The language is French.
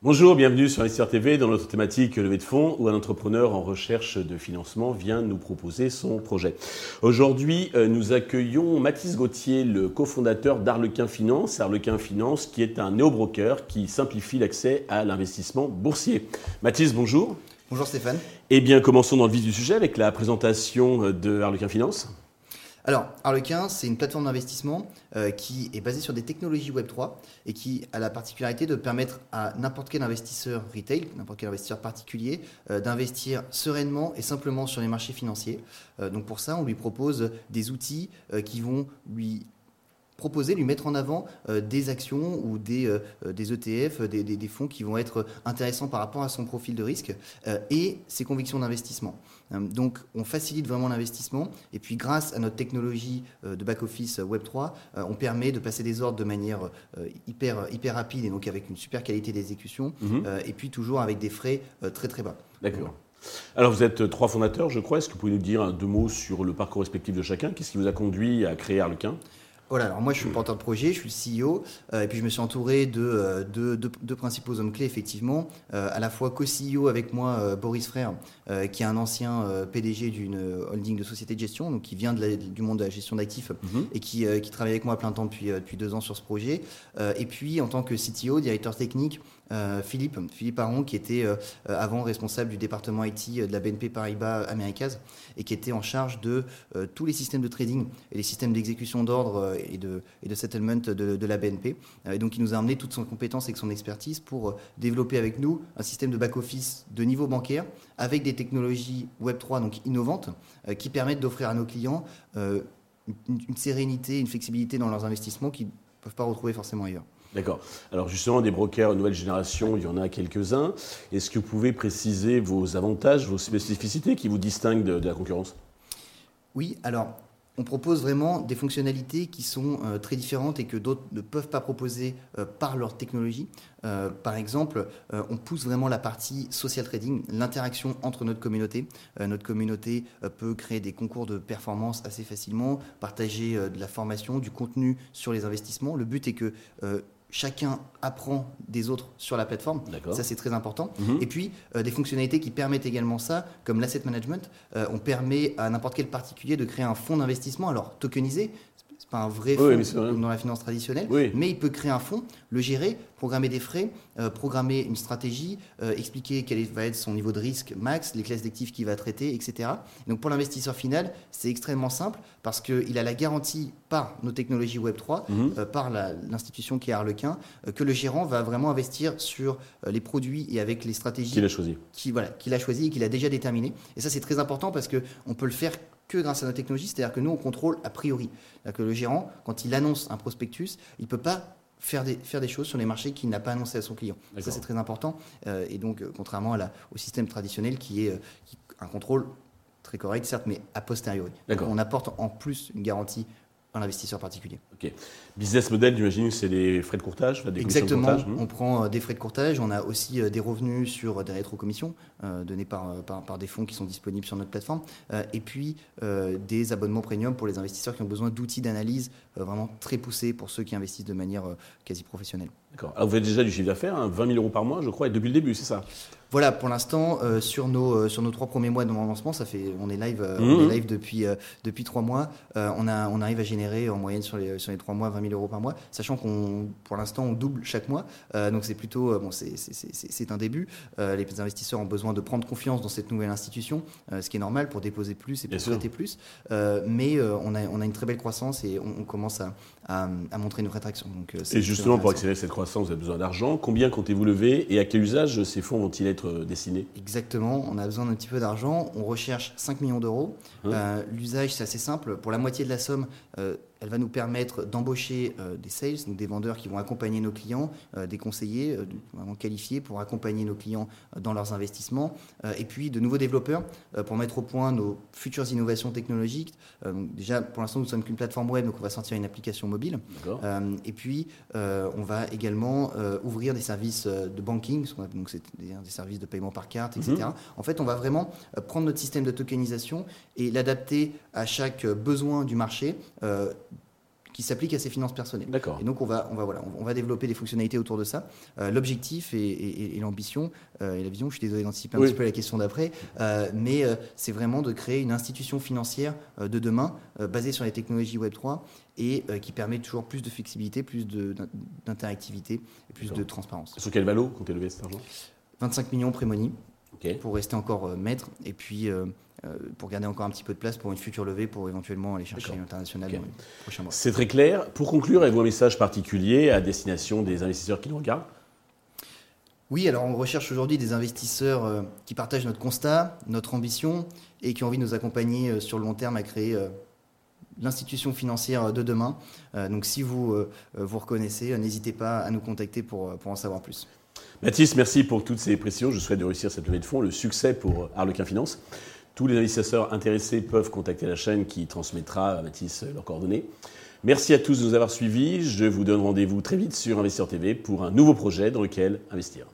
Bonjour, bienvenue sur Investir TV dans notre thématique levée de fonds où un entrepreneur en recherche de financement vient nous proposer son projet. Aujourd'hui, euh, nous accueillons Mathis Gauthier, le cofondateur d'Arlequin Finance. Arlequin Finance qui est un néo-broker qui simplifie l'accès à l'investissement boursier. Mathis, bonjour. Bonjour Stéphane. Eh bien, commençons dans le vif du sujet avec la présentation de Arlequin Finance. Alors, Harlequin, c'est une plateforme d'investissement euh, qui est basée sur des technologies Web3 et qui a la particularité de permettre à n'importe quel investisseur retail, n'importe quel investisseur particulier, euh, d'investir sereinement et simplement sur les marchés financiers. Euh, donc pour ça, on lui propose des outils qui vont lui proposer, lui mettre en avant euh, des actions ou des, euh, des ETF, des, des, fonds qui vont être intéressants par rapport à son profil de risque euh, et ses convictions d'investissement. donc on facilite vraiment l'investissement et puis grâce à notre technologie de back-office Web3, on permet de passer des ordres de manière hyper, hyper rapide et donc avec une super qualité d'exécution mhm. et puis toujours avec des frais très très bas. D'accord. Alors vous êtes trois fondateurs, je crois. Est-ce que vous pouvez nous dire deux mots sur le parcours respectif de chacun? Qu'est-ce qui vous a conduit à créer Arlequin? Voilà, alors moi je suis le porteur de projet, je suis le CEO, euh, et puis je me suis entouré de euh, deux, principaux hommes clés, effectivement, euh, à la fois co-CEO avec moi, Boris Frère, qui est un ancien PDG d'une holding de société de gestion, donc qui vient de du monde de la gestion d'actifs, mhm. et qui, qui, travaille avec moi à plein temps depuis, depuis deux ans sur ce projet, et puis en tant que CTO, directeur technique, euh, Philippe, Philippe Aron, qui était euh, avant responsable du département IT de la BNP Paribas Americas et qui était en charge de euh, tous les systèmes de trading et les systèmes d'exécution d'ordre et de, et de settlement de, la BNP. et donc, il nous a amené toute son compétence et son expertise pour développer avec nous un système de back-office de niveau bancaire avec des technologies Web3 donc innovantes qui permettent d'offrir à nos clients une, une sérénité, une flexibilité dans leurs investissements qu'ils ne peuvent pas retrouver forcément ailleurs. D'accord. Alors justement, des brokers nouvelle génération, il y en a quelques-uns. Est-ce que vous pouvez préciser vos avantages, vos spécificités qui vous distinguent de, la concurrence? Oui, alors on propose vraiment des fonctionnalités qui sont euh, très différentes et que d'autres ne peuvent pas proposer euh, par leur technologie. Euh, par exemple, on pousse vraiment la partie social trading, l'interaction entre notre communauté. notre communauté peut créer des concours de performance assez facilement, partager de la formation, du contenu sur les investissements. Le but est que chacun apprend des autres sur la plateforme. Ça, c'est très important. Mhm. Et puis, euh, des fonctionnalités qui permettent également ça, comme l'asset management. Euh, on permet à n'importe quel particulier de créer un fonds d'investissement, alors tokenisé, c'est pas un vrai fonds dans la finance traditionnelle, mais il peut créer un fonds, le gérer, programmer des frais, euh, programmer une stratégie, euh, expliquer quel va être son niveau de risque max, les classes d'actifs qu'il va traiter, etc. Donc pour l'investisseur final, c'est extrêmement simple parce qu'il a la garantie par nos technologies Web3, mhm. euh, par l'institution qui est Arlequin, que le gérant va vraiment investir sur les produits et avec les stratégies qu'il a choisi, qu'il voilà, qu'il a choisi et qu'il a déjà déterminé. Et ça c'est très important parce que on peut le faire que grâce à nos technologies, c'est-à-dire que nous, on contrôle a priori. C'est-à-dire que le gérant, quand il annonce un prospectus, il ne peut pas faire des, faire des choses sur les marchés qu'il n'a pas annoncé à son client. Ça, c'est très important. Euh, et donc, euh, contrairement à la, au système traditionnel qui est euh, un contrôle très correct, certes, mais a posteriori. on apporte en plus une garantie à l'investisseur particulier. Ok. Business model, j'imagine, c'est les frais de courtage des Exactement. Hmm. on prend des frais de courtage. On a aussi des revenus sur des rétrocommissions euh, donnés par, par, par, des fonds qui sont disponibles sur notre plateforme. et puis des abonnements premium pour les investisseurs qui ont besoin d'outils d'analyse vraiment très poussés pour ceux qui investissent de manière quasi professionnelle. D'accord. Alors vous avez déjà du chiffre d'affaires, 20 hein, 000 euros par mois, je crois, et depuis le début, c'est ça? Voilà, pour l'instant, euh, sur, nos, euh, sur nos trois premiers mois de lancement, ça fait, on est live, euh, on mmh. est live depuis, depuis trois mois. on, a, on arrive à générer en moyenne sur les, sur les trois mois 20 000 euros par mois, sachant qu'on, pour l'instant, on double chaque mois. donc c'est plutôt, bon, c'est un début. les investisseurs ont besoin de prendre confiance dans cette nouvelle institution, ce qui est normal pour déposer plus et pour traiter plus. mais on, a, on a une très belle croissance et on, commence à, à, montrer une vraie traction. Donc, et justement, pour accélérer cette croissance, vous avez besoin d'argent. Combien comptez-vous lever et à quel usage ces fonds vont-ils être euh, destinés Exactement, on a besoin d'un petit peu d'argent. On recherche 5 millions d'euros. Hein euh, l'usage, c'est assez simple. Pour la moitié de la somme, euh, elle va nous permettre d'embaucher des sales, donc des vendeurs qui vont accompagner nos clients, des conseillers vraiment qualifiés pour accompagner nos clients dans leurs investissements, et puis de nouveaux développeurs pour mettre au point nos futures innovations technologiques. déjà, pour l'instant, nous sommes qu'une plateforme web, donc on va sortir une application mobile. et puis, on va également ouvrir des services de banking, donc c'est des, services de paiement par carte, etc. Mhm. En fait, on va vraiment prendre notre système de tokenisation et l'adapter à chaque besoin du marché. Euh, qui s'applique à ses finances personnelles. D'accord. Et donc on va, on va, voilà, on va développer des fonctionnalités autour de ça. Euh, l'objectif et, l'ambition euh, et la vision, je suis désolé d'anticiper un petit peu la question d'après, mais c'est vraiment de créer une institution financière de demain basée sur les technologies Web 3 et qui permet toujours plus de flexibilité, plus d'interactivité et plus de transparence. Sur quel valo comptez lever cet argent? 25 millions prémonis pour rester encore maître et puis euh, pour garder encore un petit peu de place pour une future levée, pour éventuellement aller chercher l'international dans les prochains mois. C'est très clair. Pour conclure, avez-vous un message particulier à destination des investisseurs qui nous regardent? Oui, alors on recherche aujourd'hui des investisseurs euh, qui partagent notre constat, notre ambition et qui ont envie de nous accompagner euh, sur le long terme à créer l'institution financière de demain. Donc si vous vous reconnaissez, n'hésitez pas à nous contacter pour, pour en savoir plus. Mathis, merci pour toutes ces précisions. Je souhaite de réussir cette levée de fonds, le succès pour Arlequin Finance. Tous les investisseurs intéressés peuvent contacter la chaîne qui transmettra à Mathis leurs coordonnées. Merci à tous de nous avoir suivis. Je vous donne rendez-vous très vite sur Investisseur TV pour un nouveau projet dans lequel investir.